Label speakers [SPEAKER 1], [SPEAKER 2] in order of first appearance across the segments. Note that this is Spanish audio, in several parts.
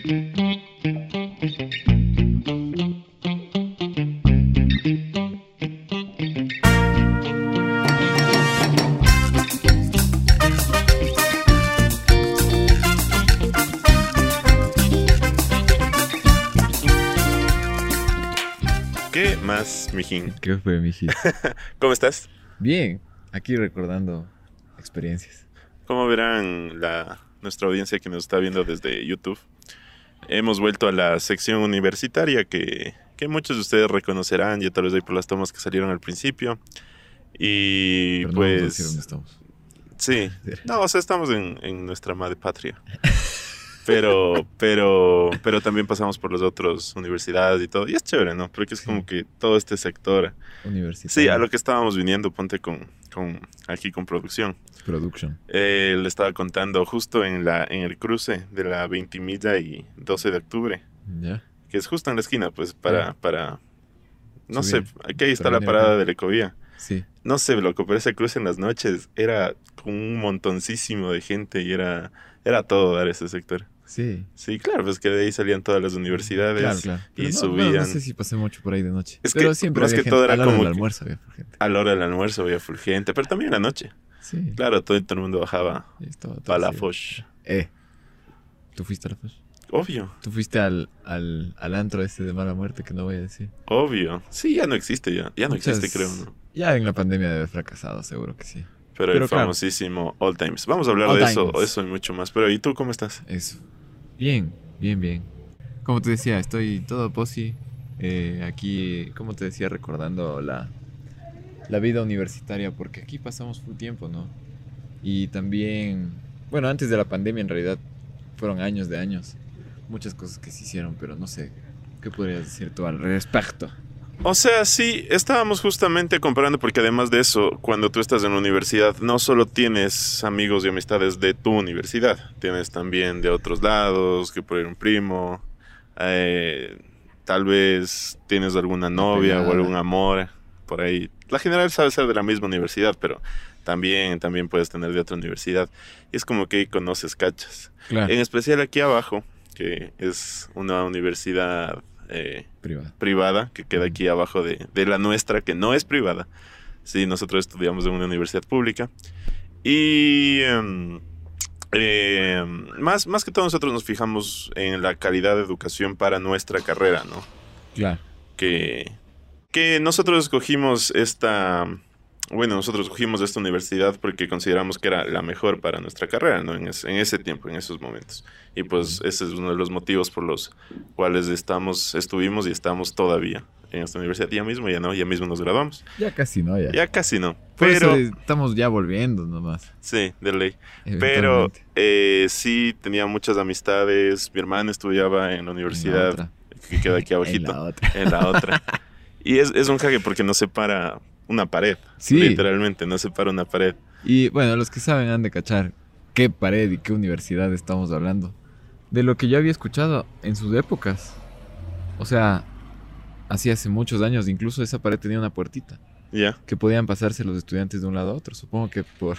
[SPEAKER 1] ¿Qué más, mijín?
[SPEAKER 2] ¿Qué fue, mijito?
[SPEAKER 1] ¿Cómo estás?
[SPEAKER 2] Bien, aquí recordando experiencias.
[SPEAKER 1] Como verán la, nuestra audiencia que nos está viendo desde YouTube, hemos vuelto a la sección universitaria que, que muchos de ustedes reconocerán, ya tal vez ahí por las tomas que salieron al principio. Y
[SPEAKER 2] Pero no vamos a
[SPEAKER 1] pues...
[SPEAKER 2] decir dónde estamos.
[SPEAKER 1] Sí. No, o sea, estamos en, en nuestra madre patria. Pero, pero, pero también pasamos por las otras universidades y todo. Y es chévere, ¿no? Porque es como que todo este sector.
[SPEAKER 2] Universitario.
[SPEAKER 1] Sí, a lo que estábamos viniendo, ponte con, con aquí con producción.
[SPEAKER 2] Production.
[SPEAKER 1] Eh, le estaba contando justo en la en el cruce de la 20 milla y 12 de octubre,
[SPEAKER 2] ¿Ya?
[SPEAKER 1] que es justo en la esquina, pues para,
[SPEAKER 2] Ah.
[SPEAKER 1] para no
[SPEAKER 2] Subir.
[SPEAKER 1] sé, aquí ahí está la parada de la Ecovía.
[SPEAKER 2] Sí.
[SPEAKER 1] No sé, loco, pero ese cruce en las noches era con un montoncísimo de gente y era, era todo dar ese sector.
[SPEAKER 2] Sí.
[SPEAKER 1] Sí, claro, pues que de ahí salían todas las universidades.
[SPEAKER 2] Claro, claro.
[SPEAKER 1] y
[SPEAKER 2] no,
[SPEAKER 1] subían.
[SPEAKER 2] No, no sé si pasé mucho por ahí de noche.
[SPEAKER 1] Es
[SPEAKER 2] pero
[SPEAKER 1] que
[SPEAKER 2] siempre
[SPEAKER 1] más
[SPEAKER 2] había
[SPEAKER 1] que
[SPEAKER 2] gente.
[SPEAKER 1] todo era
[SPEAKER 2] a la hora
[SPEAKER 1] como
[SPEAKER 2] del almuerzo había gente.
[SPEAKER 1] A la hora del almuerzo había full gente, pero también en la noche.
[SPEAKER 2] Sí.
[SPEAKER 1] Claro, todo, todo el mundo bajaba para la. Foch.
[SPEAKER 2] Eh. ¿Tú fuiste a la Foch?
[SPEAKER 1] Obvio,
[SPEAKER 2] ¿Tú fuiste al, al, al antro ese de mala muerte que no voy a decir?
[SPEAKER 1] obvio. Sí, ya no existe ya. Ya no
[SPEAKER 2] Muchas-
[SPEAKER 1] existe, creo, ¿no?
[SPEAKER 2] Ya en la pandemia debe haber fracasado, seguro que sí.
[SPEAKER 1] Pero,
[SPEAKER 2] Pero
[SPEAKER 1] el
[SPEAKER 2] claro.
[SPEAKER 1] famosísimo All Times. Vamos a hablar
[SPEAKER 2] All
[SPEAKER 1] de eso,
[SPEAKER 2] Times.
[SPEAKER 1] eso y mucho más. Pero ¿y tú cómo estás?
[SPEAKER 2] Eso. Bien, bien, bien. Como te decía, estoy todo posi. eh, aquí, como te decía, recordando la, la vida universitaria, porque aquí pasamos full tiempo, ¿no? Y también, bueno, antes de la pandemia en realidad fueron años de años. Muchas cosas que se hicieron, pero no sé, ¿qué podrías decir tú al respecto?
[SPEAKER 1] O sea, sí, estábamos justamente comparando porque además de eso, cuando tú estás en la universidad, no solo tienes amigos y amistades de tu universidad, tienes también de otros lados, que por ahí un primo, eh, tal vez tienes alguna novia o algún amor por ahí. La general sabe ser de la misma universidad, pero también, también puedes tener de otra universidad. Y es como que conoces cachas.
[SPEAKER 2] Claro.
[SPEAKER 1] En especial aquí abajo, que es una universidad... eh,
[SPEAKER 2] Privada.
[SPEAKER 1] privada que queda aquí abajo de, de la nuestra, que no es privada. Sí, nosotros estudiamos en una universidad pública. Y em, más, más que todo nosotros nos fijamos en la calidad de educación para nuestra carrera, ¿no?
[SPEAKER 2] Claro.
[SPEAKER 1] Que, que nosotros escogimos esta... Bueno, nosotros escogimos esta universidad porque consideramos que era la mejor para nuestra carrera, ¿no? En, es- en ese tiempo, en esos momentos. Y pues ese es uno de los motivos por los cuales estamos, estuvimos y estamos todavía en esta universidad. Ya mismo, ya no, ya mismo nos graduamos.
[SPEAKER 2] Ya casi no, ya.
[SPEAKER 1] Ya casi no. Pero,
[SPEAKER 2] estamos ya volviendo nomás.
[SPEAKER 1] sí, de ley. Pero eh, sí, tenía muchas amistades. Mi hermana estudiaba en la
[SPEAKER 2] En la
[SPEAKER 1] universidad
[SPEAKER 2] otra.
[SPEAKER 1] que queda aquí
[SPEAKER 2] En
[SPEAKER 1] abajito.
[SPEAKER 2] la otra.
[SPEAKER 1] en la otra. Y es, es un jaque porque nos separa una pared.
[SPEAKER 2] Sí.
[SPEAKER 1] Literalmente, nos separa una pared.
[SPEAKER 2] Y bueno, los que saben han de cachar qué pared y qué universidad estamos hablando. De lo que yo había escuchado en sus épocas. O sea, así hace muchos años, incluso esa pared tenía una puertita
[SPEAKER 1] Ya.
[SPEAKER 2] que podían pasarse los estudiantes de un lado a otro. Supongo que por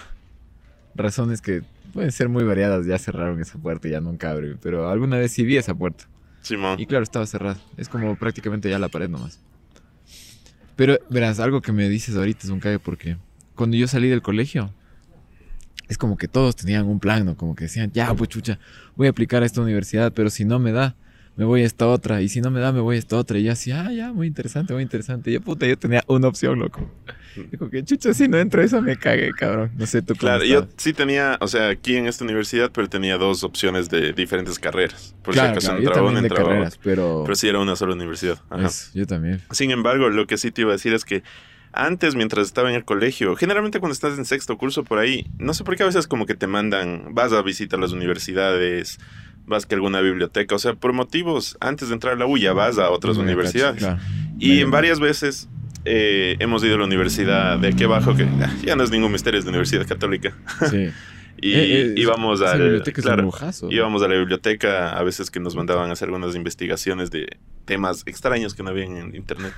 [SPEAKER 2] razones que pueden ser muy variadas ya cerraron esa puerta y ya nunca abre. Pero alguna vez sí vi esa puerta.
[SPEAKER 1] Simón.
[SPEAKER 2] Y claro, estaba cerrada. Es como prácticamente ya la pared nomás. Pero verás, algo que me dices ahorita es un cague porque cuando yo salí del colegio, es como que todos tenían un plan, ¿no? Como que decían, ya, pues chucha, voy a aplicar a esta universidad, pero si no me da, me voy a esta otra. Y si no me da, me voy a esta otra. Y yo así, ah, ya, muy interesante, muy interesante. Y yo, puta, yo tenía una opción, loco. Digo que chucha, si no entro a eso, me cague, cabrón. No sé tú
[SPEAKER 1] Claro, yo sí tenía, o sea, aquí en esta universidad, pero tenía dos opciones de diferentes carreras. Por
[SPEAKER 2] Claro,
[SPEAKER 1] si acaso
[SPEAKER 2] claro, yo
[SPEAKER 1] entraba
[SPEAKER 2] también
[SPEAKER 1] una, entraba
[SPEAKER 2] carreras,
[SPEAKER 1] otra.
[SPEAKER 2] pero...
[SPEAKER 1] Pero sí era una sola universidad. Ajá.
[SPEAKER 2] yo también.
[SPEAKER 1] Sin embargo, lo que sí te iba a decir es que antes, mientras estaba en el colegio, generalmente cuando estás en sexto curso por ahí, no sé por qué a veces como que te mandan, vas a visitar las universidades, vas que alguna biblioteca, o sea, por motivos, antes de entrar a la U ya vas a otras universidades.
[SPEAKER 2] claro.
[SPEAKER 1] Y
[SPEAKER 2] Medio
[SPEAKER 1] en varias veces eh, hemos ido a la universidad de aquí abajo, que ah, ya no es ningún misterio, es de Universidad Católica.
[SPEAKER 2] Sí.
[SPEAKER 1] Y
[SPEAKER 2] Eh, eh,
[SPEAKER 1] íbamos claro,
[SPEAKER 2] lujazo. ¿no?
[SPEAKER 1] Íbamos a la biblioteca a veces que nos mandaban a hacer algunas investigaciones de temas extraños que no habían en internet.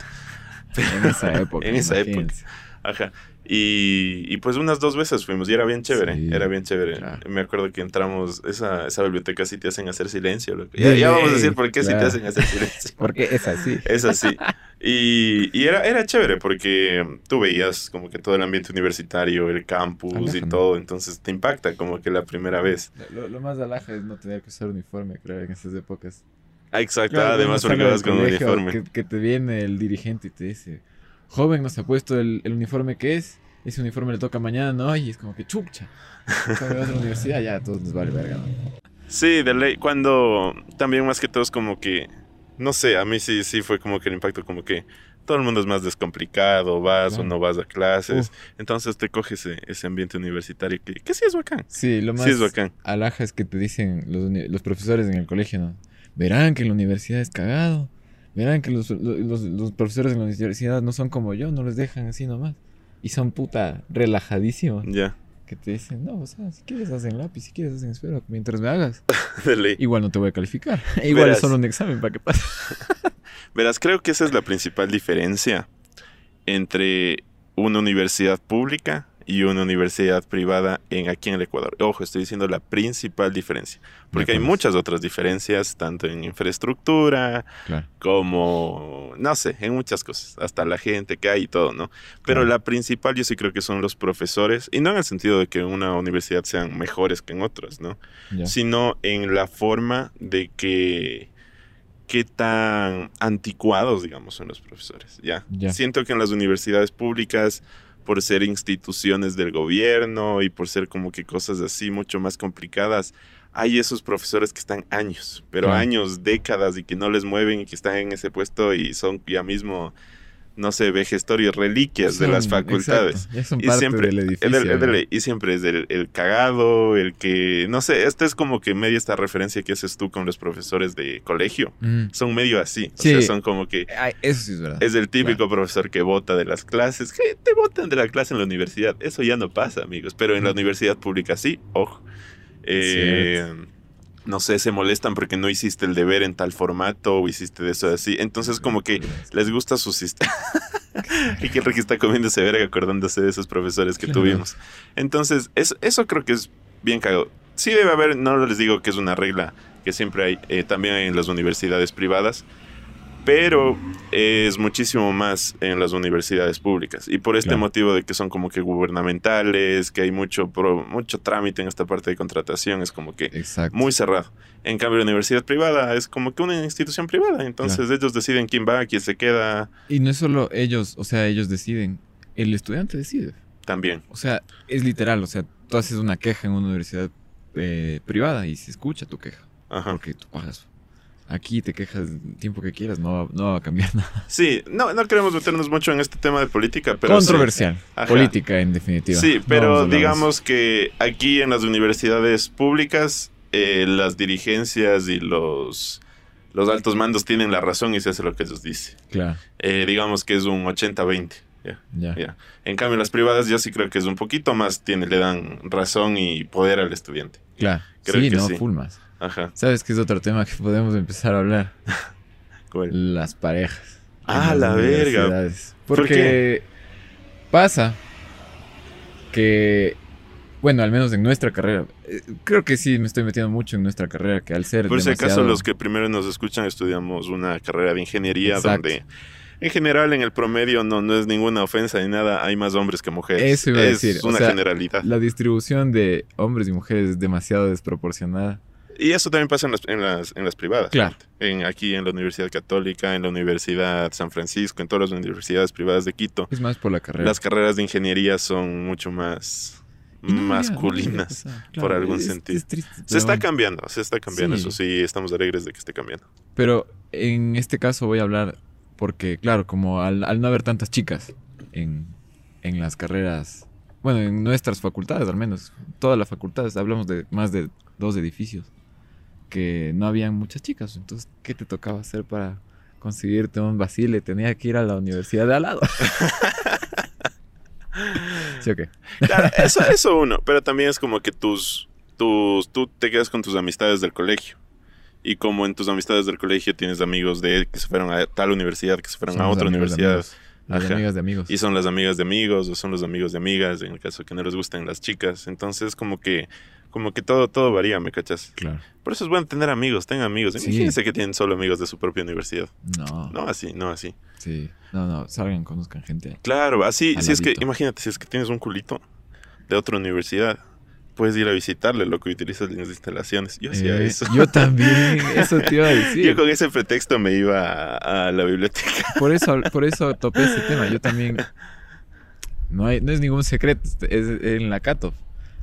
[SPEAKER 2] En esa época.
[SPEAKER 1] En esa época. Ajá. Y, y, pues unas dos veces fuimos y era bien chévere,
[SPEAKER 2] Sí,
[SPEAKER 1] era bien chévere.
[SPEAKER 2] claro.
[SPEAKER 1] Me acuerdo que entramos, esa, esa biblioteca sí te hacen hacer silencio. loco. Ya, ya vamos a decir por qué sí te hacen hacer silencio.
[SPEAKER 2] Porque es así.
[SPEAKER 1] Es así. Y, y era, era chévere porque tú veías como que todo el ambiente universitario, el campus y todo, entonces te impacta como que la primera vez.
[SPEAKER 2] Lo, lo más alaja es no tener que usar uniforme, creo, en estas épocas.
[SPEAKER 1] Ah, exacto,
[SPEAKER 2] Claro,
[SPEAKER 1] además porque vas con
[SPEAKER 2] colegio,
[SPEAKER 1] uniforme.
[SPEAKER 2] Que, que te viene el dirigente y te dice, joven, nos ha puesto el, el uniforme que es. Ese uniforme le toca mañana, ¿no? Y es como que chucha. Cuando vas a la universidad ya todos nos vale verga, ¿no?
[SPEAKER 1] Sí, de ley, cuando también más que todo es como que, no sé, a mí sí, sí fue como que el impacto como que todo el mundo es más descomplicado, vas o no vas a clases,
[SPEAKER 2] Uf.
[SPEAKER 1] entonces te coges ese, ese ambiente universitario que, que sí es bacán.
[SPEAKER 2] Sí, lo más
[SPEAKER 1] Sí es bacán.
[SPEAKER 2] alaja es que te dicen los, los profesores en el colegio, ¿no? Verán que la universidad es cagado. Verán que los, los, los- profesores en la universidad no son como yo, no les dejan así nomás. Y son puta relajadísimos.
[SPEAKER 1] Ya,
[SPEAKER 2] Que te dicen, no, o sea, si quieres hacen lápiz, si quieres hacen esfero, mientras me hagas.
[SPEAKER 1] de ley.
[SPEAKER 2] Igual no te voy a calificar. Igual
[SPEAKER 1] Verás.
[SPEAKER 2] es solo un examen para que pase.
[SPEAKER 1] Verás, creo que esa es la principal diferencia entre una universidad pública y una universidad privada en aquí en el Ecuador. Ojo, estoy diciendo la principal diferencia, porque hay muchas otras diferencias, tanto en infraestructura
[SPEAKER 2] Claro.
[SPEAKER 1] como, no sé, en muchas cosas, hasta la gente que hay y todo, ¿no? Pero
[SPEAKER 2] Claro.
[SPEAKER 1] la principal yo sí creo que son los profesores, y no en el sentido de que en una universidad sean mejores que en otras, ¿no? Sino en la forma de que qué tan anticuados, digamos, son los profesores. Ya.
[SPEAKER 2] Ya.
[SPEAKER 1] Siento que en las universidades públicas, por ser instituciones del gobierno y por ser como que cosas así mucho más complicadas, hay esos profesores que están años, pero años, décadas y que no les mueven y que están en ese puesto y son ya mismo, no sé, vejestorios, reliquias de las facultades.
[SPEAKER 2] exacto,
[SPEAKER 1] Y siempre,
[SPEAKER 2] del edificio.
[SPEAKER 1] del- del- y siempre es el, el cagado, el que, no sé, esta es como que media esta referencia que haces tú con los profesores de colegio.
[SPEAKER 2] Mm.
[SPEAKER 1] Son medio así, o
[SPEAKER 2] Sí.
[SPEAKER 1] sea, son como que
[SPEAKER 2] Ay, eso sí es verdad.
[SPEAKER 1] es el típico profesor que vota de las clases, que te votan de la clase en la universidad. Eso ya no pasa, amigos, pero en la universidad pública sí, ojo. Eh, no sé, se molestan porque no hiciste el deber en tal formato o hiciste de eso así. Entonces como que les gusta su sistema. y que Ricky está comiéndose verga acordándose de esos profesores que tuvimos. Entonces, eso, eso creo que es bien cagado. Sí debe haber, no les digo que es una regla que siempre hay eh, también en las universidades privadas, pero es muchísimo más en las universidades públicas. Y por este
[SPEAKER 2] Claro.
[SPEAKER 1] motivo de que son como que gubernamentales, que hay mucho, pro- mucho trámite en esta parte de contratación, es como que
[SPEAKER 2] Exacto.
[SPEAKER 1] muy cerrado. En cambio, la universidad privada es como que una institución privada. Entonces ellos deciden quién va, quién se queda
[SPEAKER 2] Y no es solo ellos, o sea, ellos deciden. El estudiante decide.
[SPEAKER 1] también.
[SPEAKER 2] O sea, es literal. O sea, tú haces una queja en una universidad eh, privada y se escucha tu queja.
[SPEAKER 1] Ajá.
[SPEAKER 2] Porque tú pagas. Aquí te quejas el tiempo que quieras, no va, no va a cambiar nada.
[SPEAKER 1] Sí, no, no queremos meternos mucho en este tema de política, pero...
[SPEAKER 2] Controversial. Política, en definitiva.
[SPEAKER 1] Sí, pero digamos que aquí en las universidades públicas, eh, las dirigencias y los, los altos mandos tienen la razón y se hace lo que ellos dicen.
[SPEAKER 2] Claro,
[SPEAKER 1] Eh, digamos que es un 80-20. ya,
[SPEAKER 2] ya.
[SPEAKER 1] ya. En cambio, las privadas yo sí creo que es un poquito más, tiene, le dan razón y poder al estudiante.
[SPEAKER 2] Claro.
[SPEAKER 1] Creo
[SPEAKER 2] sí,
[SPEAKER 1] que
[SPEAKER 2] no,
[SPEAKER 1] sí.
[SPEAKER 2] full más.
[SPEAKER 1] Ajá.
[SPEAKER 2] ¿Sabes qué es otro tema que podemos empezar a hablar?
[SPEAKER 1] ¿Cuál?
[SPEAKER 2] Las parejas.
[SPEAKER 1] Ah, la verga.
[SPEAKER 2] universidades.
[SPEAKER 1] ¿Por
[SPEAKER 2] Porque pasa que, bueno, al menos en nuestra carrera, eh, creo que sí me estoy metiendo mucho en nuestra carrera, que al ser
[SPEAKER 1] Por si acaso, los que primero nos escuchan, estudiamos una carrera de ingeniería
[SPEAKER 2] Exacto.
[SPEAKER 1] donde, en general, en el promedio no, no es ninguna ofensa ni nada, hay más hombres que mujeres.
[SPEAKER 2] Eso iba a
[SPEAKER 1] es
[SPEAKER 2] decir, o
[SPEAKER 1] una
[SPEAKER 2] sea,
[SPEAKER 1] generalidad.
[SPEAKER 2] La distribución de hombres y mujeres es demasiado desproporcionada.
[SPEAKER 1] Y eso también pasa en las, en las, en las privadas.
[SPEAKER 2] Claro.
[SPEAKER 1] En, aquí en la Universidad Católica, en la Universidad San Francisco, en todas las universidades privadas de Quito.
[SPEAKER 2] Es más por la carrera.
[SPEAKER 1] Las carreras de ingeniería son mucho más
[SPEAKER 2] no no
[SPEAKER 1] masculinas. por algún
[SPEAKER 2] es-
[SPEAKER 1] sentido.
[SPEAKER 2] es triste,
[SPEAKER 1] Se está
[SPEAKER 2] bueno.
[SPEAKER 1] cambiando, se está cambiando,
[SPEAKER 2] Sí.
[SPEAKER 1] eso sí, estamos alegres de que esté cambiando.
[SPEAKER 2] Pero en este caso voy a hablar porque, claro, como al, al no haber tantas chicas en, en las carreras, bueno, en nuestras facultades al menos, todas las facultades, hablamos de más de dos edificios, que no habían muchas chicas. Entonces, ¿qué te tocaba hacer para conseguirte un vacile? Tenía que ir a la universidad de al lado. ¿Sí o qué?
[SPEAKER 1] Claro, eso, eso uno, pero también es como que tus, tus, tú te quedas con tus amistades del colegio. Y como en tus amistades del colegio tienes amigos de que se fueron a tal universidad, que se fueron a otra universidad.
[SPEAKER 2] Las
[SPEAKER 1] Ajá.
[SPEAKER 2] amigas de amigos.
[SPEAKER 1] Y son las amigas de amigos o son los amigos de amigas, en el caso que no les gusten las chicas. Entonces, como que, como que todo, todo varía, ¿me cachas?
[SPEAKER 2] Claro.
[SPEAKER 1] Por eso es bueno tener amigos, tengan amigos.
[SPEAKER 2] Sí.
[SPEAKER 1] Imagínense que tienen solo amigos de su propia universidad.
[SPEAKER 2] No.
[SPEAKER 1] No así, no así.
[SPEAKER 2] Sí. No, no. Salgan, conozcan gente.
[SPEAKER 1] Claro, así, si es que, imagínate, si es que tienes un culito de otra universidad, puedes ir a visitarle, lo que utilizas las instalaciones. Yo hacía
[SPEAKER 2] Eh,
[SPEAKER 1] eso.
[SPEAKER 2] Yo también. Eso te iba a decir.
[SPEAKER 1] Yo con ese pretexto me iba a, a la biblioteca.
[SPEAKER 2] Por eso, por eso topé ese tema. Yo también. No, hay, no es ningún secreto. Es en la Cato.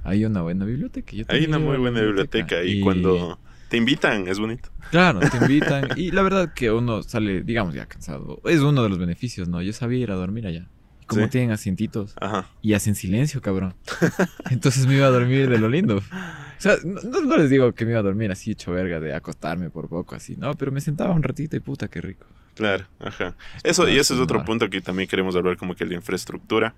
[SPEAKER 2] Hay una buena biblioteca. Yo
[SPEAKER 1] Hay una muy buena biblioteca y, cuando te invitan es bonito.
[SPEAKER 2] Claro, te invitan. y la verdad que uno sale, digamos, ya cansado. Es uno de los beneficios, ¿no? Yo sabía ir a dormir allá. Como
[SPEAKER 1] Sí.
[SPEAKER 2] tienen asientitos
[SPEAKER 1] Ajá.
[SPEAKER 2] y hacen silencio, cabrón. Entonces me iba a dormir de lo lindo. O sea, no, les digo que me iba a dormir así hecho verga de acostarme por poco así, no, pero me sentaba un ratito y puta, qué rico.
[SPEAKER 1] Claro, ajá. Eso, y ese es otro punto que también queremos hablar, como que la infraestructura.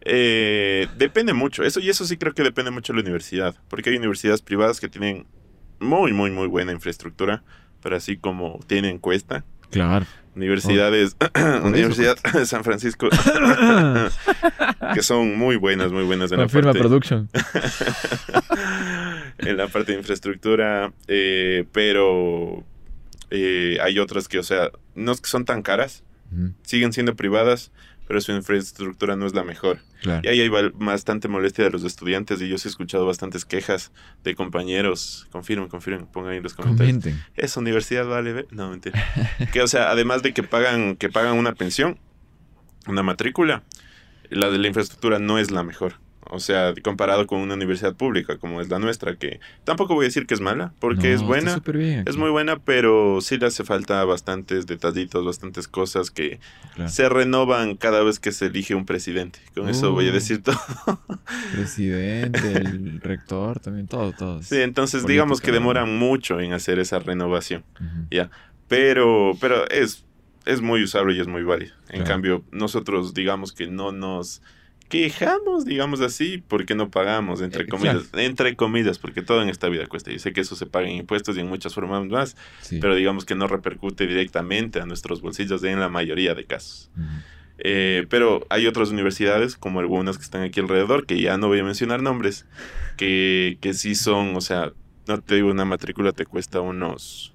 [SPEAKER 1] Eh, depende mucho, eso y eso sí creo que depende mucho de la universidad, porque hay universidades privadas que tienen muy, muy, muy buena infraestructura, pero así como tienen cuesta.
[SPEAKER 2] Claro.
[SPEAKER 1] Universidades, Universidad de San Francisco, que son muy buenas, muy buenas en la parte,
[SPEAKER 2] production.
[SPEAKER 1] en la parte de infraestructura, eh, pero eh, hay otras que, o sea, no es que son tan caras, siguen siendo privadas, pero su infraestructura no es la mejor.
[SPEAKER 2] Claro.
[SPEAKER 1] Y ahí hay bastante molestia de los estudiantes y yo sí he escuchado bastantes quejas de compañeros. Confirmen, confirmen, pongan ahí en los comentarios.
[SPEAKER 2] Comenten.
[SPEAKER 1] ¿Esa universidad vale? No, mentira. que, o sea, además de que pagan, que pagan una pensión, una matrícula, la de la infraestructura no es la mejor. O sea, comparado con una universidad pública como es la nuestra, que tampoco voy a decir que es mala, porque
[SPEAKER 2] No,
[SPEAKER 1] es buena. Es muy buena, pero sí le hace falta bastantes detallitos, bastantes cosas que
[SPEAKER 2] Claro.
[SPEAKER 1] se renovan cada vez que se elige un presidente. Con eso voy a
[SPEAKER 2] Uh.
[SPEAKER 1] decir todo.
[SPEAKER 2] Presidente, el rector, también todo, todo.
[SPEAKER 1] Sí, entonces
[SPEAKER 2] Política,
[SPEAKER 1] digamos que demoran mucho en hacer esa renovación.
[SPEAKER 2] Ujú.
[SPEAKER 1] Pero, pero es, es muy usable y es muy válido. En
[SPEAKER 2] Claro.
[SPEAKER 1] cambio, nosotros digamos que no nos quejamos, digamos así, porque no pagamos, entre comillas, entre comillas, porque todo en esta vida cuesta. Yo sé que eso se paga en impuestos y en muchas formas más,
[SPEAKER 2] Sí.
[SPEAKER 1] pero digamos que no repercute directamente a nuestros bolsillos en la mayoría de casos. Eh, pero hay otras universidades, como algunas que están aquí alrededor, que ya no voy a mencionar nombres, que, que sí son, o sea, no te digo, una matrícula te cuesta unos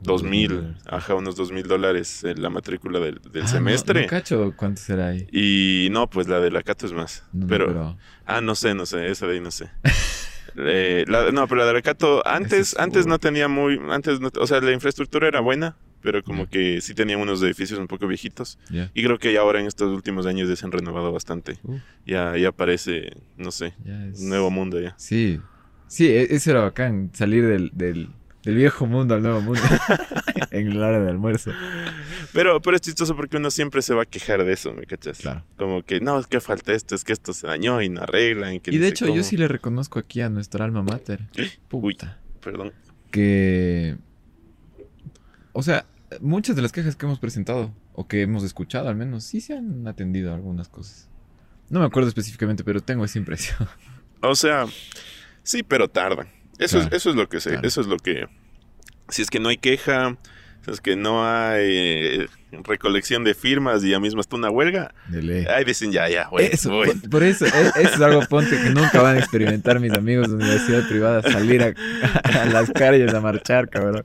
[SPEAKER 1] dos
[SPEAKER 2] mil
[SPEAKER 1] ajá, unos dos mil dólares eh, la matrícula del, del
[SPEAKER 2] Ah, no-
[SPEAKER 1] semestre.
[SPEAKER 2] No, cacho cuánto será ahí.
[SPEAKER 1] y no, pues la de la Cato es más.
[SPEAKER 2] No, no,
[SPEAKER 1] pero, ah, no sé, no sé, esa de ahí no sé. Eh, la- no, pero la de la Cato antes,
[SPEAKER 2] es
[SPEAKER 1] antes no tenía muy, antes, no- o sea, la infraestructura era buena, pero como que sí tenía unos edificios un poco viejitos. Y creo que ya ahora en estos últimos años ya se han renovado bastante.
[SPEAKER 2] Uf,
[SPEAKER 1] Ya, ya parece, no sé,
[SPEAKER 2] es-
[SPEAKER 1] un nuevo mundo ya.
[SPEAKER 2] Sí. Sí, e- eso era bacán, salir del, del, del viejo mundo al nuevo mundo en la hora de almuerzo.
[SPEAKER 1] Pero, pero es chistoso porque uno siempre se va a quejar de eso, ¿me cachas?
[SPEAKER 2] Claro.
[SPEAKER 1] Como que, no, es que falta esto, es que esto se dañó y no arreglan. que
[SPEAKER 2] Y de hecho, yo sí le reconozco aquí a nuestra alma mater.
[SPEAKER 1] Uy,
[SPEAKER 2] Puta.
[SPEAKER 1] perdón.
[SPEAKER 2] Que. O sea, muchas de las quejas que hemos presentado, o que hemos escuchado al menos, sí se han atendido a algunas cosas. No me acuerdo específicamente, pero tengo esa impresión.
[SPEAKER 1] O sea, sí, pero tardan. Eso,
[SPEAKER 2] Claro.
[SPEAKER 1] es, eso es lo que sé,
[SPEAKER 2] Claro.
[SPEAKER 1] eso es lo que... Si es que no hay queja, si es que no hay eh, recolección de firmas y ya mismo está una huelga,
[SPEAKER 2] De ley.
[SPEAKER 1] ahí dicen ya, ya, bueno,
[SPEAKER 2] Eso,
[SPEAKER 1] voy.
[SPEAKER 2] por, por eso, e- eso es algo ponte que nunca van a experimentar mis amigos de universidad privada, salir a, a las calles a marchar, cabrón.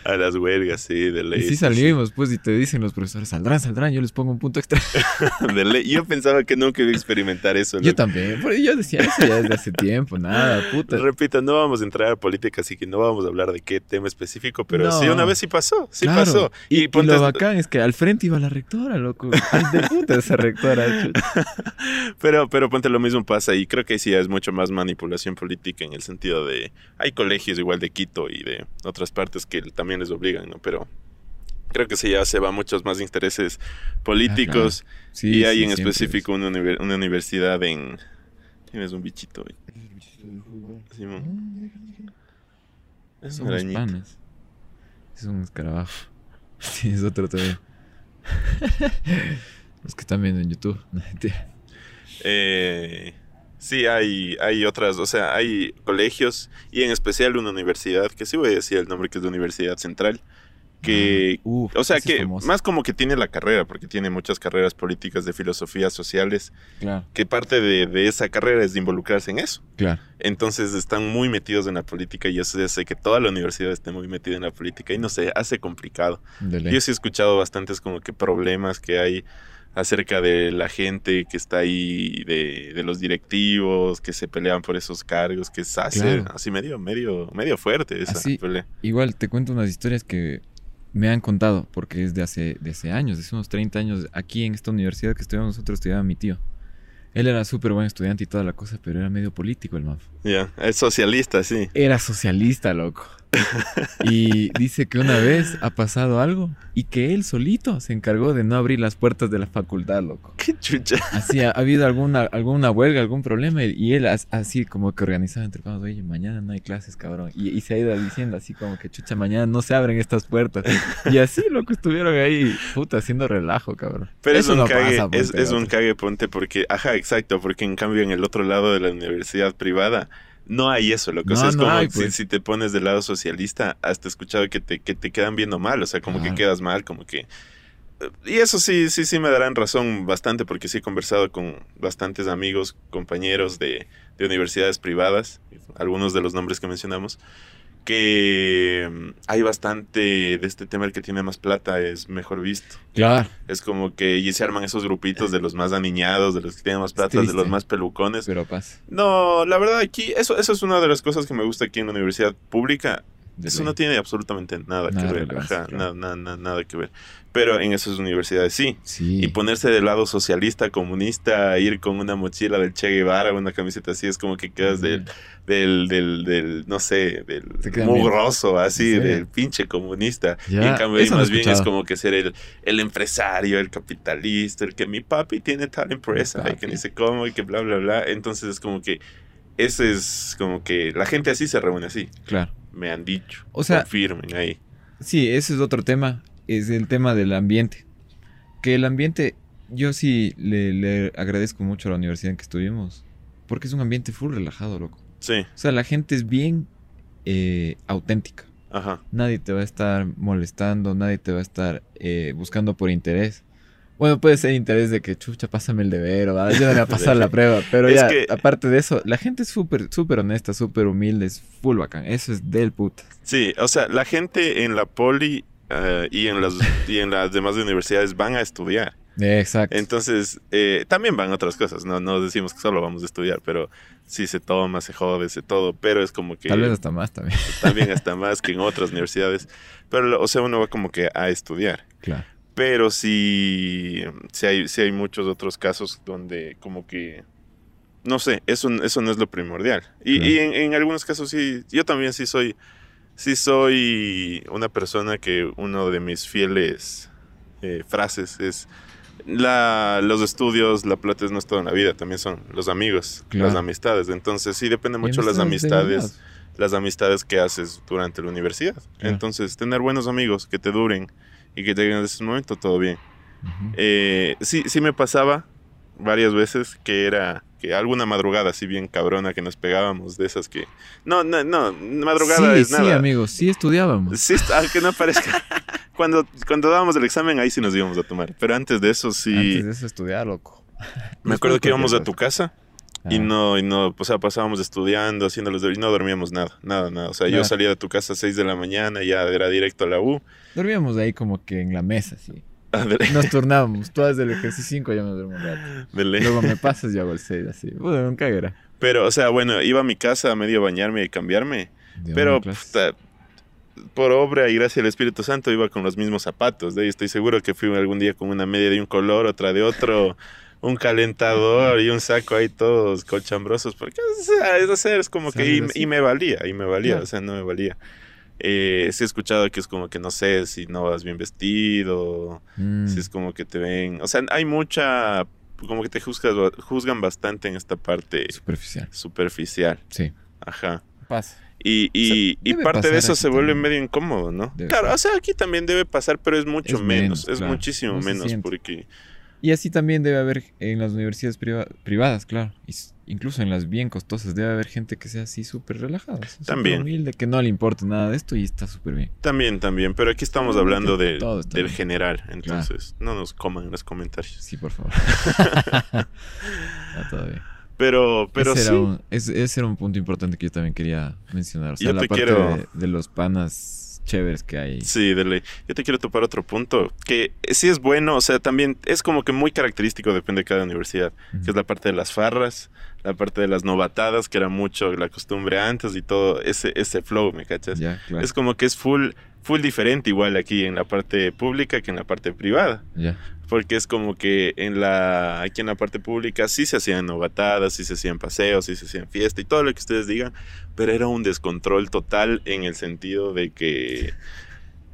[SPEAKER 1] A las huelgas, sí, de ley.
[SPEAKER 2] Y sí salimos, pues, y te dicen los profesores, saldrán, saldrán, yo les pongo un punto extra.
[SPEAKER 1] De ley. Yo pensaba que nunca iba a experimentar eso.
[SPEAKER 2] Yo
[SPEAKER 1] loco.
[SPEAKER 2] también, pero yo decía eso ya desde hace tiempo, nada, puta.
[SPEAKER 1] Repito, no vamos a entrar a política, así que no vamos a hablar de qué tema específico, pero
[SPEAKER 2] No.
[SPEAKER 1] sí, una vez sí pasó, sí
[SPEAKER 2] Claro.
[SPEAKER 1] pasó.
[SPEAKER 2] Y, y
[SPEAKER 1] ponte-
[SPEAKER 2] lo bacán es que al frente iba la rectora, loco. Ay, de puta esa rectora.
[SPEAKER 1] pero, pero ponte lo mismo pasa y creo que sí es mucho más manipulación política en el sentido de, hay colegios igual de Quito y de otras partes que también les obligan, ¿no? Pero creo que sí ya se va a muchos más intereses políticos
[SPEAKER 2] Sí,
[SPEAKER 1] y hay
[SPEAKER 2] sí,
[SPEAKER 1] en específico una, univer- una universidad en... Tienes un bichito. güey. Simón.
[SPEAKER 2] es.
[SPEAKER 1] Es arañita.
[SPEAKER 2] panas. Es un escarabajo. Sí, es otro todavía. Los que están viendo en YouTube.
[SPEAKER 1] Eh, sí, hay, hay otras, o sea, hay colegios y en especial una universidad, que sí voy a decir el nombre, que es la Universidad Central, que,
[SPEAKER 2] uf,
[SPEAKER 1] o sea, que más como que tiene la carrera, porque tiene muchas carreras políticas de filosofías sociales,
[SPEAKER 2] Claro,
[SPEAKER 1] que parte de, de esa carrera es de involucrarse en eso.
[SPEAKER 2] claro.
[SPEAKER 1] Entonces están muy metidos en la política y yo sé, que toda la universidad esté muy metida en la política y no sé, hace complicado. Yo sí he escuchado bastantes como que problemas que hay acerca de la gente que está ahí, de, de los directivos, que se pelean por esos cargos, que se hace
[SPEAKER 2] Claro.
[SPEAKER 1] así medio, medio, medio fuerte esa
[SPEAKER 2] Así-
[SPEAKER 1] pelea.
[SPEAKER 2] Igual te cuento unas historias que me han contado, porque es de hace, de hace años, de hace unos 30 años, aquí en esta universidad que estudiamos nosotros, estudiaba mi tío. Él era súper buen estudiante y toda la cosa, pero era medio político el man.
[SPEAKER 1] Ya, es socialista, sí.
[SPEAKER 2] Era socialista, loco. Y dice que una vez ha pasado algo y que él solito se encargó de no abrir las puertas de la facultad, loco.
[SPEAKER 1] Qué chucha.
[SPEAKER 2] Así ha, ha habido alguna, alguna huelga, algún problema y- él as- así como que organizaba entre todos, oye, mañana no hay clases, cabrón. Y, y se ha ido diciendo así como que, chucha, mañana no se abren estas puertas. Y así, loco, estuvieron ahí, puta, haciendo relajo, cabrón.
[SPEAKER 1] Pero
[SPEAKER 2] Eso
[SPEAKER 1] es un
[SPEAKER 2] no
[SPEAKER 1] cague,
[SPEAKER 2] pasa,
[SPEAKER 1] es,
[SPEAKER 2] ponte,
[SPEAKER 1] es un
[SPEAKER 2] loco.
[SPEAKER 1] cague, ponte, porque, ajá, exacto, porque en cambio en el otro lado de la universidad privada no hay eso, loco. o sea,
[SPEAKER 2] No,
[SPEAKER 1] es
[SPEAKER 2] no
[SPEAKER 1] como
[SPEAKER 2] hay, pues.
[SPEAKER 1] si te pones del lado socialista, hasta he escuchado que te, que te quedan viendo mal, o sea, como que quedas mal, como que... Y eso sí, sí, sí me darán razón bastante, porque sí he conversado con bastantes amigos, compañeros de, de universidades privadas, algunos de los nombres que mencionamos, que mm, hay bastante de este tema, el que tiene más plata es mejor visto.
[SPEAKER 2] Claro.
[SPEAKER 1] Es como que y se arman esos grupitos de los más aniñados, de los que tienen más plata, de los más pelucones.
[SPEAKER 2] Pero pasa.
[SPEAKER 1] No, la verdad aquí, eso, eso es una de las cosas que me gusta aquí en la universidad pública. Eso no tiene absolutamente nada,
[SPEAKER 2] Nada
[SPEAKER 1] que ver. Ajá,
[SPEAKER 2] claro.
[SPEAKER 1] nada, nada, nada que ver. Pero en esas universidades sí.
[SPEAKER 2] Sí.
[SPEAKER 1] Y ponerse del lado socialista, comunista, ir con una mochila del Che Guevara, una camiseta así, es como que quedas del, del, del, del, no sé, del mugroso, así, del pinche comunista.
[SPEAKER 2] Ya,
[SPEAKER 1] y en cambio ahí más bien es como que ser el, el empresario, el capitalista, el que mi papi tiene tal empresa y que ni sé cómo y que bla, bla, bla. Entonces es como que ese es como que la gente así se reúne así,
[SPEAKER 2] Claro.
[SPEAKER 1] Me han dicho.
[SPEAKER 2] O sea-
[SPEAKER 1] confirmen ahí.
[SPEAKER 2] Sí, ese es otro tema, es el tema del ambiente. Que el ambiente, yo sí le, le agradezco mucho a la universidad en que estuvimos, porque es un ambiente full relajado, loco.
[SPEAKER 1] Sí,
[SPEAKER 2] O sea, la gente es bien eh, auténtica.
[SPEAKER 1] ajá.
[SPEAKER 2] Nadie te va a estar molestando, nadie te va a estar eh, buscando por interés. Bueno, puede ser interés de que, chucha, pásame el deber o ayúdame a pasar la prueba. Pero
[SPEAKER 1] Es
[SPEAKER 2] ya,
[SPEAKER 1] que-
[SPEAKER 2] aparte de eso, la gente es súper, súper honesta, súper humilde, es full bacán. Eso es del puta.
[SPEAKER 1] Sí, o sea, la gente en la poli eh, y, en las, y en las demás universidades van a estudiar.
[SPEAKER 2] Exacto.
[SPEAKER 1] Entonces, eh, también van otras cosas, no, no decimos que solo vamos a estudiar, pero sí se toma, se jode, se todo, pero es como que
[SPEAKER 2] Tal vez hasta más también.
[SPEAKER 1] también hasta más que en otras universidades. Pero, o sea, uno va como que a estudiar.
[SPEAKER 2] Claro.
[SPEAKER 1] Pero sí, sí hay, sí hay muchos otros casos donde como que, no sé, eso, eso no es lo primordial. Y,
[SPEAKER 2] Claro.
[SPEAKER 1] y en, en algunos casos sí, yo también sí soy, sí soy una persona que uno de mis fieles eh, frases es, la, los estudios, la plata no es toda la vida, también son los amigos,
[SPEAKER 2] Claro.
[SPEAKER 1] las amistades. Entonces sí depende mucho las
[SPEAKER 2] amistades
[SPEAKER 1] las amistades que haces durante la universidad.
[SPEAKER 2] Claro.
[SPEAKER 1] Entonces, tener buenos amigos que te duren y que te lleguen en ese momento, todo bien.
[SPEAKER 2] Ujú.
[SPEAKER 1] Eh, sí, sí me pasaba varias veces que era que alguna madrugada así bien cabrona que nos pegábamos de esas que... No, no, no, madrugada
[SPEAKER 2] sí,
[SPEAKER 1] es
[SPEAKER 2] sí,
[SPEAKER 1] nada.
[SPEAKER 2] amigos, sí estudiábamos.
[SPEAKER 1] Sí, aunque no parezca. cuando, cuando dábamos el examen ahí sí nos íbamos a tomar. Pero antes de eso sí...
[SPEAKER 2] Antes de eso estudiar, loco.
[SPEAKER 1] Me acuerdo que íbamos a tu casa Y
[SPEAKER 2] Ah,
[SPEAKER 1] no, y no, o sea, pasábamos estudiando, haciendo los y no dormíamos nada, nada, nada. O sea, yo salía de tu casa a 6 de la mañana, ya era directo a la U.
[SPEAKER 2] Dormíamos ahí como que en la mesa, sí. Nos turnábamos. Tú haces el ejercicio 5, yo me duermo un rato. Luego me pasas y yo hago el 6, así. Bueno, nunca era.
[SPEAKER 1] Pero, o sea, bueno, iba a mi casa a medio bañarme y cambiarme.
[SPEAKER 2] De
[SPEAKER 1] pero, puta, por obra y gracia del Espíritu Santo, iba con los mismos zapatos. De ahí estoy seguro que fui algún día con una media de un color, otra de otro, un calentador y un saco ahí todos cochambrosos. Porque, o sea, es, hacer, es como que. Y, me valía, y me valía,
[SPEAKER 2] Claro.
[SPEAKER 1] o sea, no me valía. Eh, sí he escuchado que es como que no sé si no vas bien vestido,
[SPEAKER 2] Mm,
[SPEAKER 1] si es como que te ven. O sea, hay mucha. Como que te juzgas, juzgan bastante en esta parte
[SPEAKER 2] Superficial.
[SPEAKER 1] superficial.
[SPEAKER 2] Sí.
[SPEAKER 1] Ajá.
[SPEAKER 2] Pasa.
[SPEAKER 1] Y, y,
[SPEAKER 2] O sea,
[SPEAKER 1] y
[SPEAKER 2] debe
[SPEAKER 1] parte de eso se vuelve medio incómodo, ¿no?
[SPEAKER 2] Debe
[SPEAKER 1] claro, o sea, aquí también debe pasar, pero es mucho
[SPEAKER 2] Es
[SPEAKER 1] menos,
[SPEAKER 2] menos,
[SPEAKER 1] es
[SPEAKER 2] claro.
[SPEAKER 1] muchísimo
[SPEAKER 2] No
[SPEAKER 1] menos, porque
[SPEAKER 2] Y así también debe haber en las universidades priva- privadas, claro. Y, incluso en las bien costosas debe haber gente que sea así súper relajada.
[SPEAKER 1] También.
[SPEAKER 2] humilde, que no le importa nada de esto y está súper bien.
[SPEAKER 1] También, también, pero aquí estamos hablando de, del
[SPEAKER 2] bien.
[SPEAKER 1] general, entonces no nos coman en los comentarios.
[SPEAKER 2] Sí, por favor. Todo bien.
[SPEAKER 1] Pero, pero
[SPEAKER 2] ese,
[SPEAKER 1] sí,
[SPEAKER 2] era un, ese, ese era un punto importante que yo también quería mencionar. O sea,
[SPEAKER 1] Yo
[SPEAKER 2] la
[SPEAKER 1] te
[SPEAKER 2] parte
[SPEAKER 1] quiero-
[SPEAKER 2] de, de los panas chéveres que hay.
[SPEAKER 1] sí, de ley. Yo te quiero topar otro punto, que sí es bueno, o sea, también es como que muy característico, depende de cada universidad, que es la parte de las farras, la parte de las novatadas, que era mucho la costumbre antes y todo, ese, ese flow, ¿me cachas?
[SPEAKER 2] Claro.
[SPEAKER 1] Es como que es full, full diferente igual aquí en la parte pública que en la parte privada. Porque es como que en la, aquí en la parte pública sí se hacían novatadas, sí se hacían paseos, sí se hacían fiesta y todo lo que ustedes digan, pero era un descontrol total en el sentido de que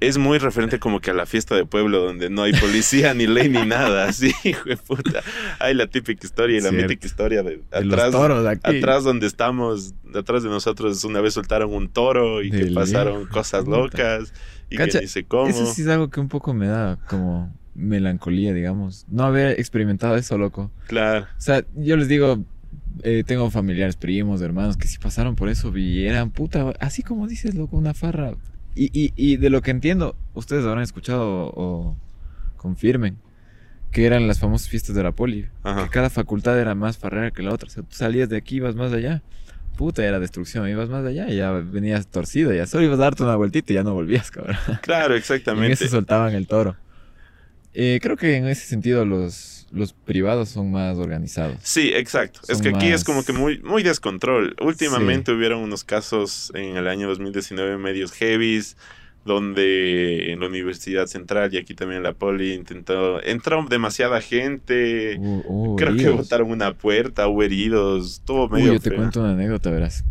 [SPEAKER 1] es muy referente como que a la fiesta de pueblo donde no hay policía ni ley ni nada, así, hijo de puta. Hay la típica historia y la
[SPEAKER 2] Cierto.
[SPEAKER 1] mítica historia de
[SPEAKER 2] De los
[SPEAKER 1] atrás,
[SPEAKER 2] toros aquí.
[SPEAKER 1] atrás donde estamos, atrás de nosotros una vez soltaron un toro y que pasaron cosas locas y
[SPEAKER 2] Cacha,
[SPEAKER 1] que ni sé cómo.
[SPEAKER 2] Eso sí es algo que un poco me da como melancolía, digamos. No haber experimentado eso, loco.
[SPEAKER 1] Claro.
[SPEAKER 2] O sea, yo les digo, eh, tengo familiares, primos, hermanos que sí pasaron por eso y eran puta, así como dices, loco, una farra. Y, y, y de lo que entiendo, ustedes habrán escuchado o, o confirmen que eran las famosas fiestas de la poli.
[SPEAKER 1] Ajá.
[SPEAKER 2] Que cada facultad era más farrera que la otra. O sea, tú salías de aquí, ibas más allá. Puta, era destrucción. Ibas más allá y ya venías torcido. Ya solo ibas a darte una vueltita y ya no volvías, cabrón.
[SPEAKER 1] Claro,
[SPEAKER 2] En
[SPEAKER 1] exactamente.
[SPEAKER 2] ese soltaban el toro. Eh, creo que en ese sentido los, los privados son más organizados.
[SPEAKER 1] Sí, exacto. es que aquí es como que muy, muy descontrol. Últimamente hubieron unos casos en el año 2019 medios heavies, donde en la Universidad Central y aquí también en la Poli intentó, entró demasiada gente.
[SPEAKER 2] Uh, uh,
[SPEAKER 1] Creo que botaron una puerta, hubo heridos, todo
[SPEAKER 2] Uy,
[SPEAKER 1] medio
[SPEAKER 2] yo te cuento una anécdota, verás.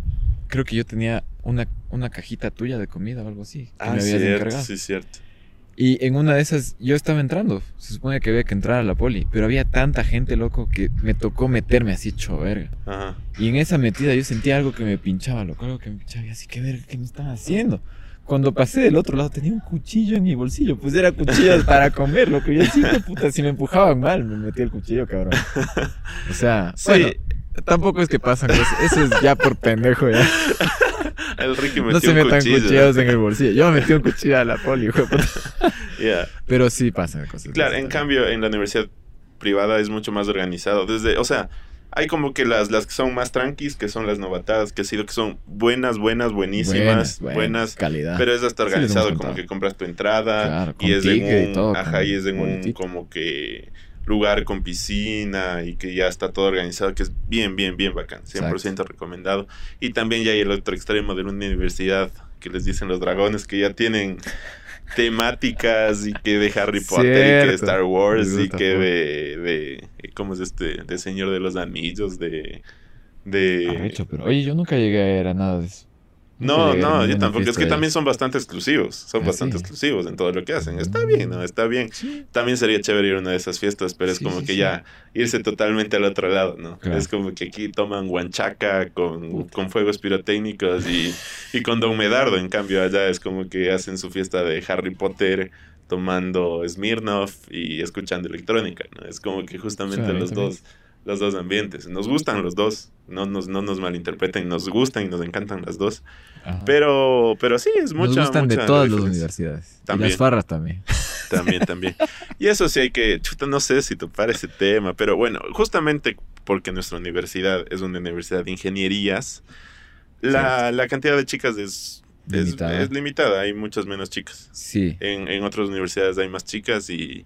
[SPEAKER 2] Creo que yo tenía una, una cajita tuya de comida o algo así. Que
[SPEAKER 1] Ah,
[SPEAKER 2] me habías
[SPEAKER 1] cierto,
[SPEAKER 2] encargado.
[SPEAKER 1] sí, cierto.
[SPEAKER 2] Y en una de esas yo estaba entrando. Se supone que había que entrar a la poli. Pero había tanta gente, loco, que me tocó meterme así hecho verga.
[SPEAKER 1] Ajá.
[SPEAKER 2] Y en esa metida yo sentía algo que me pinchaba, loco. Algo que me pinchaba. Y así, que verga, ¿qué me están haciendo? Cuando pasé del otro lado tenía un cuchillo en mi bolsillo. Pues era cuchillo para comer, loco. Yo así, puta, si me empujaban mal, me metí el cuchillo, cabrón. O sea,
[SPEAKER 1] Sí.
[SPEAKER 2] bueno, tampoco es que pasan cosas. Eso es ya por pendejo, ya.
[SPEAKER 1] El Ricky metió
[SPEAKER 2] No se
[SPEAKER 1] un
[SPEAKER 2] metan
[SPEAKER 1] cuchillo.
[SPEAKER 2] cuchillos en el bolsillo. Yo me metí un cuchillo a la poli, hijo.
[SPEAKER 1] Yeah.
[SPEAKER 2] Pero sí pasan cosas.
[SPEAKER 1] Claro, en cambio, en la universidad privada es mucho más organizado. Desde, o sea, hay como que las, las que son más tranquis, que son las novatadas, que sido que son buenas, buenas, buenísimas, buenas,
[SPEAKER 2] calidad.
[SPEAKER 1] pero es hasta
[SPEAKER 2] Sí,
[SPEAKER 1] organizado como que compras tu entrada
[SPEAKER 2] Claro,
[SPEAKER 1] y es en
[SPEAKER 2] y
[SPEAKER 1] un,
[SPEAKER 2] todo,
[SPEAKER 1] ajá,
[SPEAKER 2] con
[SPEAKER 1] y es en un como que lugar con piscina y que ya está todo organizado, que es bien, bien, bien bacán, 100% recomendado. Y también ya hay el otro extremo de una universidad que les dicen los dragones que ya tienen temáticas y que de Harry Potter y que de. Star Wars y que de, de ¿cómo es este? de Señor de los Anillos, de de
[SPEAKER 2] Arrecho, pero oye, yo nunca llegué a ir a nada de eso.
[SPEAKER 1] No, no, yo tampoco. Es que también son bastante exclusivos. Son
[SPEAKER 2] Ah,
[SPEAKER 1] bastante
[SPEAKER 2] sí.
[SPEAKER 1] exclusivos en todo lo que hacen. Está
[SPEAKER 2] Mm.
[SPEAKER 1] bien, ¿no? Está bien.
[SPEAKER 2] Sí.
[SPEAKER 1] También sería chévere ir a una de esas fiestas, pero es
[SPEAKER 2] Sí,
[SPEAKER 1] como que ya irse totalmente al otro lado, ¿no?
[SPEAKER 2] Claro.
[SPEAKER 1] Es como que aquí toman guanchaca con, con fuegos pirotécnicos y, y con Don Medardo. En cambio, allá es como que hacen su fiesta de Harry Potter tomando Smirnoff y escuchando electrónica, ¿no? Es como que justamente los
[SPEAKER 2] también.
[SPEAKER 1] dos los dos ambientes. Nos gustan los dos, no nos, no nos malinterpreten, nos gustan y nos encantan las dos.
[SPEAKER 2] Ajá.
[SPEAKER 1] Pero, pero sí, es mucha.
[SPEAKER 2] Nos gustan de todas las universidades.
[SPEAKER 1] También.
[SPEAKER 2] Y las farras también.
[SPEAKER 1] También, también. Y eso sí hay que, chuta, no sé si topar ese tema, pero bueno, justamente porque nuestra universidad es una universidad de ingenierías, la, la cantidad de chicas es, es-
[SPEAKER 2] Limitada.
[SPEAKER 1] es limitada, hay muchas menos chicas.
[SPEAKER 2] Sí.
[SPEAKER 1] En, en otras universidades hay más chicas y,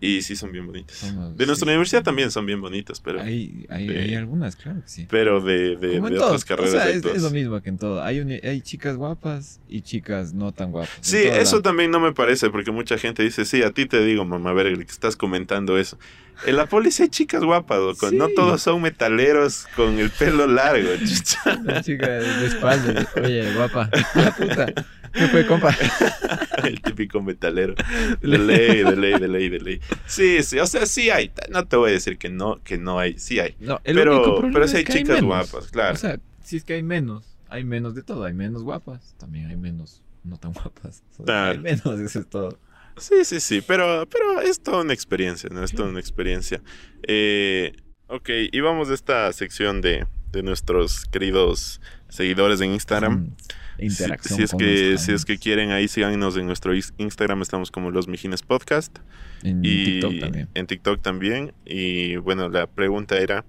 [SPEAKER 1] y sí son bien bonitas. De nuestra universidad también son bien bonitas, pero,
[SPEAKER 2] Hay, hay,
[SPEAKER 1] de-
[SPEAKER 2] hay algunas, claro que sí.
[SPEAKER 1] pero de, de, de otras carreras
[SPEAKER 2] o sea, es, lo mismo que en todo. Hay, hay chicas guapas y chicas no tan guapas.
[SPEAKER 1] Sí, eso también no me parece, porque mucha gente dice, sí, a ti te digo, mamá, a ver, que estás comentando eso. En la policía hay chicas guapas, loco. No todos son metaleros con el pelo largo.
[SPEAKER 2] Una chica de espalda. Oye, guapa. La puta. ¿Qué fue, compa?
[SPEAKER 1] el típico metalero. De ley, de ley, de ley, de ley. Sí, sí, o sea, sí hay. No te voy a decir que no, que no hay. Sí hay.
[SPEAKER 2] No, el
[SPEAKER 1] Pero-
[SPEAKER 2] único problema
[SPEAKER 1] pero sí
[SPEAKER 2] es
[SPEAKER 1] hay
[SPEAKER 2] que
[SPEAKER 1] chicas
[SPEAKER 2] menos.
[SPEAKER 1] guapas, claro.
[SPEAKER 2] O sea, si es que hay menos, hay menos de todo. Hay menos guapas, también hay menos no tan guapas. O sea,
[SPEAKER 1] Claro.
[SPEAKER 2] Hay menos, eso es todo.
[SPEAKER 1] Sí, sí, sí, pero, pero es toda una experiencia, ¿no? Es toda una experiencia. Eh, Ok, y vamos a esta sección de, de nuestros queridos seguidores en Instagram.
[SPEAKER 2] Mm, Interacción.
[SPEAKER 1] Si, si es que, si es que quieren, ahí síganos en nuestro Instagram, estamos como Los Mijines Podcast.
[SPEAKER 2] En
[SPEAKER 1] y
[SPEAKER 2] TikTok también.
[SPEAKER 1] En TikTok también. Y bueno, la pregunta era,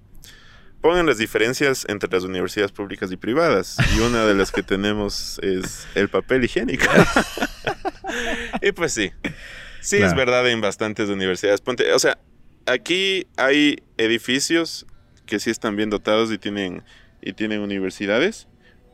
[SPEAKER 1] pongan las diferencias entre las universidades públicas y privadas. Y una de las que tenemos es el papel higiénico. y pues sí, sí es verdad en bastantes universidades. Ponte, o sea, aquí hay edificios que sí están bien dotados y tienen, y tienen universidades.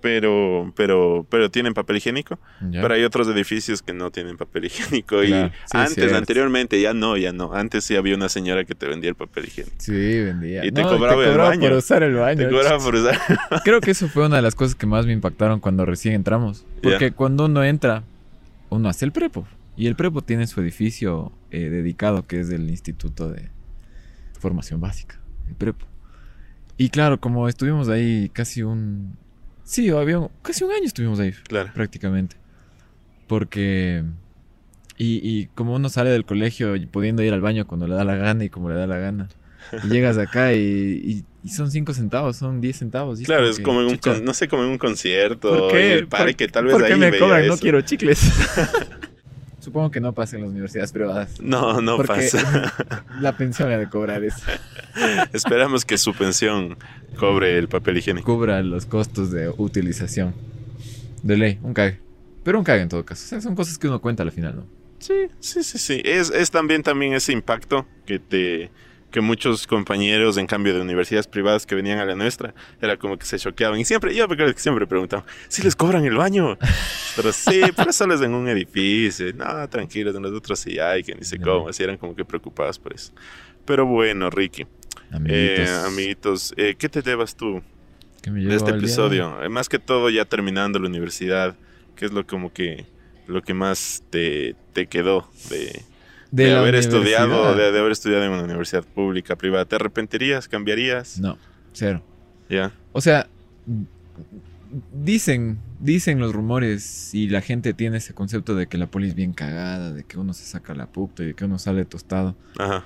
[SPEAKER 1] Pero, pero, pero tienen papel higiénico. Pero hay otros edificios que no tienen papel higiénico.
[SPEAKER 2] Claro,
[SPEAKER 1] y
[SPEAKER 2] sí,
[SPEAKER 1] antes,
[SPEAKER 2] cierto.
[SPEAKER 1] anteriormente, ya no, ya no. Antes sí había una señora que te vendía el papel higiénico.
[SPEAKER 2] Sí, vendía.
[SPEAKER 1] Y te cobraba el baño.
[SPEAKER 2] por usar el baño.
[SPEAKER 1] Te cobraba por usar.
[SPEAKER 2] Creo que eso fue una de las cosas que más me impactaron cuando recién entramos. Porque cuando uno entra, uno hace el prepo. Y el prepo tiene su edificio eh, dedicado, que es del Instituto de Formación Básica, el prepo. Y claro, como estuvimos ahí casi un... Sí, había un- casi un año estuvimos ahí,
[SPEAKER 1] Claro.
[SPEAKER 2] prácticamente. Porque... Y, y como uno sale del colegio y pudiendo ir al baño cuando le da la gana y como le da la gana. Y llegas acá y, y- y son 5 centavos, son 10 centavos.
[SPEAKER 1] Claro, es como en un, con- no sé, como en un concierto.
[SPEAKER 2] ¿Por
[SPEAKER 1] en
[SPEAKER 2] qué?
[SPEAKER 1] el parque,
[SPEAKER 2] ¿Por-
[SPEAKER 1] tal vez
[SPEAKER 2] ¿Por qué
[SPEAKER 1] ahí
[SPEAKER 2] me cobran? No quiero chicles. Supongo que no pasa en las universidades privadas.
[SPEAKER 1] No, no
[SPEAKER 2] porque
[SPEAKER 1] pasa.
[SPEAKER 2] La pensión ha de cobrar eso.
[SPEAKER 1] Esperamos que su pensión cobre el papel higiénico.
[SPEAKER 2] Cubra los costos de utilización. De ley, un cague. Pero un cague en todo caso. O sea, son cosas que uno cuenta al final, ¿no?
[SPEAKER 1] Sí, sí, sí, sí. Es, es también, también ese impacto que te que muchos compañeros en cambio de universidades privadas que venían a la nuestra era como que se choqueaban. Y siempre yo me acuerdo que siempre preguntaban si les cobran el baño pero sí pero solo es en un edificio. No tranquilos en los otros sí hay que ni
[SPEAKER 2] Ya.
[SPEAKER 1] cómo. Así eran como que preocupados por eso. Pero bueno Ricky
[SPEAKER 2] Amiguitos.
[SPEAKER 1] eh, amiguitos. eh, ¿qué te llevas tú
[SPEAKER 2] ¿qué me
[SPEAKER 1] de este
[SPEAKER 2] día de
[SPEAKER 1] episodio Eh, más que todo ya terminando la universidad ¿qué es lo como que lo que más te, te quedó de, de, haber estudiado, de, de haber estudiado en una universidad pública, privada. ¿Te arrepentirías? ¿Cambiarías?
[SPEAKER 2] No, cero.
[SPEAKER 1] Ya.
[SPEAKER 2] O sea, dicen, dicen los rumores y la gente tiene ese concepto de que la poli es bien cagada, de que uno se saca la puta y de que uno sale tostado.
[SPEAKER 1] Ajá.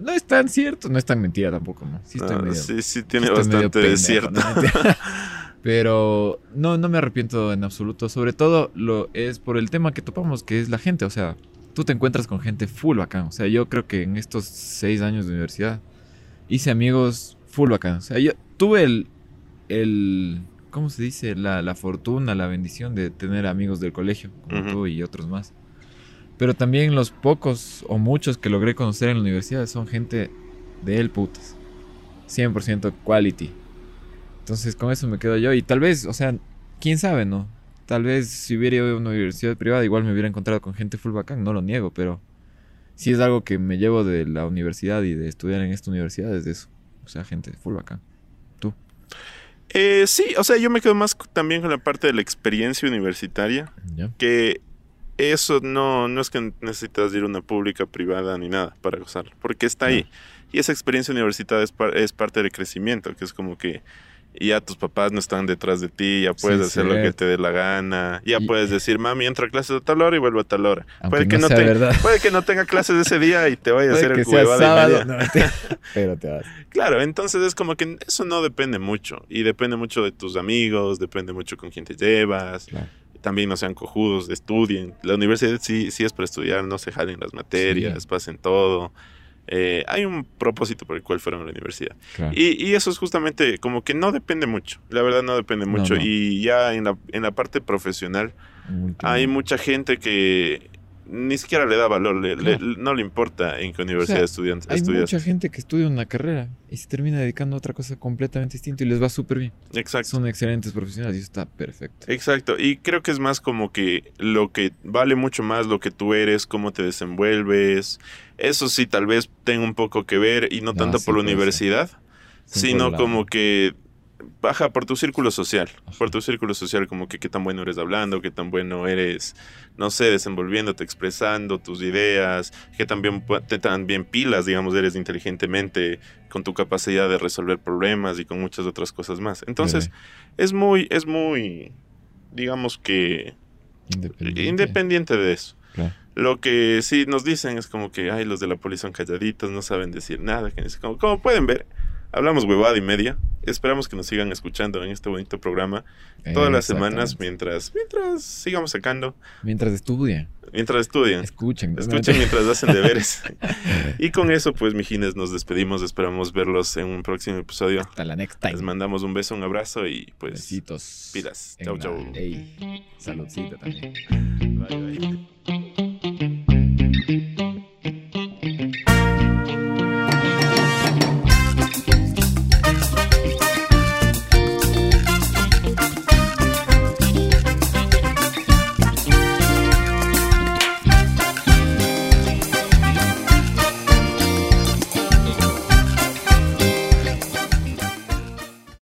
[SPEAKER 2] No es tan cierto, no es tan mentira tampoco, ¿no? Sí estoy
[SPEAKER 1] Ah,
[SPEAKER 2] medio-
[SPEAKER 1] sí, sí, tiene bastante de cierto.
[SPEAKER 2] Pero no, no me arrepiento en absoluto. Sobre todo lo es por el tema que topamos, que es la gente. O sea, tú te encuentras con gente full bacán. O sea, yo creo que en estos seis años de universidad hice amigos full bacán. O sea, yo tuve el, el ¿cómo se dice? La, la fortuna, la bendición de tener amigos del colegio, como tú y otros más. Pero también los pocos o muchos que logré conocer en la universidad son gente de el putas. 100% quality. Entonces con eso me quedo yo. Y tal vez, o sea, quién sabe, ¿no? Tal vez si hubiera ido a una universidad privada igual me hubiera encontrado con gente full bacán, no lo niego, pero sí es algo que me llevo de la universidad y de estudiar en esta universidad, es de eso. O sea, gente full bacán.
[SPEAKER 1] Eh, sí, o sea, yo me quedo más también con la parte de la experiencia universitaria,
[SPEAKER 2] ¿Ya?
[SPEAKER 1] que eso no, no es que necesitas ir a una pública, privada ni nada para gozar, porque está ahí. Y esa experiencia universitaria es, par- es parte del crecimiento, que es como que ya tus papás no están detrás de ti, ya puedes
[SPEAKER 2] Sí,
[SPEAKER 1] hacer lo que te dé la gana, ya
[SPEAKER 2] Y-
[SPEAKER 1] puedes decir, mami, entro a clases a tal hora y vuelvo a tal hora. Puede que,
[SPEAKER 2] no
[SPEAKER 1] no te- puede que no tenga clases ese día y te vaya a hacer el y
[SPEAKER 2] sábado, no, mentira. pero te vas.
[SPEAKER 1] Claro, entonces es como que eso no depende mucho. Y depende mucho de tus amigos, depende mucho con quién te llevas.
[SPEAKER 2] Claro.
[SPEAKER 1] También no sean cojudos, estudien. La universidad sí, sí es para estudiar, no se jalen las materias,
[SPEAKER 2] Sí.
[SPEAKER 1] pasen todo. Eh, hay un propósito por el cual fueron a la universidad.
[SPEAKER 2] Claro.
[SPEAKER 1] Y, y eso es justamente como que no depende mucho. La verdad no depende mucho.
[SPEAKER 2] no.
[SPEAKER 1] Y ya en la, en la parte profesional hay mucha gente que ni siquiera le da valor, le- le-
[SPEAKER 2] Claro.
[SPEAKER 1] no le importa en qué universidad
[SPEAKER 2] sea,
[SPEAKER 1] estudian-
[SPEAKER 2] Hay
[SPEAKER 1] estudias.
[SPEAKER 2] mucha gente que estudia una carrera y se termina dedicando a otra cosa completamente distinta y les va súper bien.
[SPEAKER 1] Exacto.
[SPEAKER 2] Son excelentes profesionales y está perfecto.
[SPEAKER 1] Exacto, y creo que es más como que lo que vale mucho más lo que tú eres, cómo te desenvuelves. Eso sí, tal vez tenga un poco que ver y no tanto por la
[SPEAKER 2] ser.
[SPEAKER 1] universidad, sino
[SPEAKER 2] por la-
[SPEAKER 1] como que baja por tu círculo social, por tu círculo social, como que qué tan bueno eres hablando, qué tan bueno eres, no sé, desenvolviéndote, expresando tus ideas, qué tan bien, pu- te tan bien pilas, digamos, eres inteligentemente con tu capacidad de resolver problemas y con muchas otras cosas más. Entonces, es muy, es muy, digamos que
[SPEAKER 2] Independiente.
[SPEAKER 1] independiente de eso. Lo que sí nos dicen es como que, ay, los de la poli son calladitos, no saben decir nada. Que es como, como pueden ver, hablamos huevada y media. Esperamos que nos sigan escuchando en este bonito programa todas las semanas mientras, mientras sigamos sacando,
[SPEAKER 2] Mientras estudian,
[SPEAKER 1] mientras estudian.
[SPEAKER 2] escuchen.
[SPEAKER 1] Escuchen mientras hacen deberes. y con eso, pues, mijines, nos despedimos. Esperamos verlos en un próximo episodio.
[SPEAKER 2] Hasta la next time.
[SPEAKER 1] Les mandamos un beso, un abrazo y pues
[SPEAKER 2] Besitos.
[SPEAKER 1] pilas. Chau, chau.
[SPEAKER 2] ley. Saludcita también.
[SPEAKER 1] Bye, bye.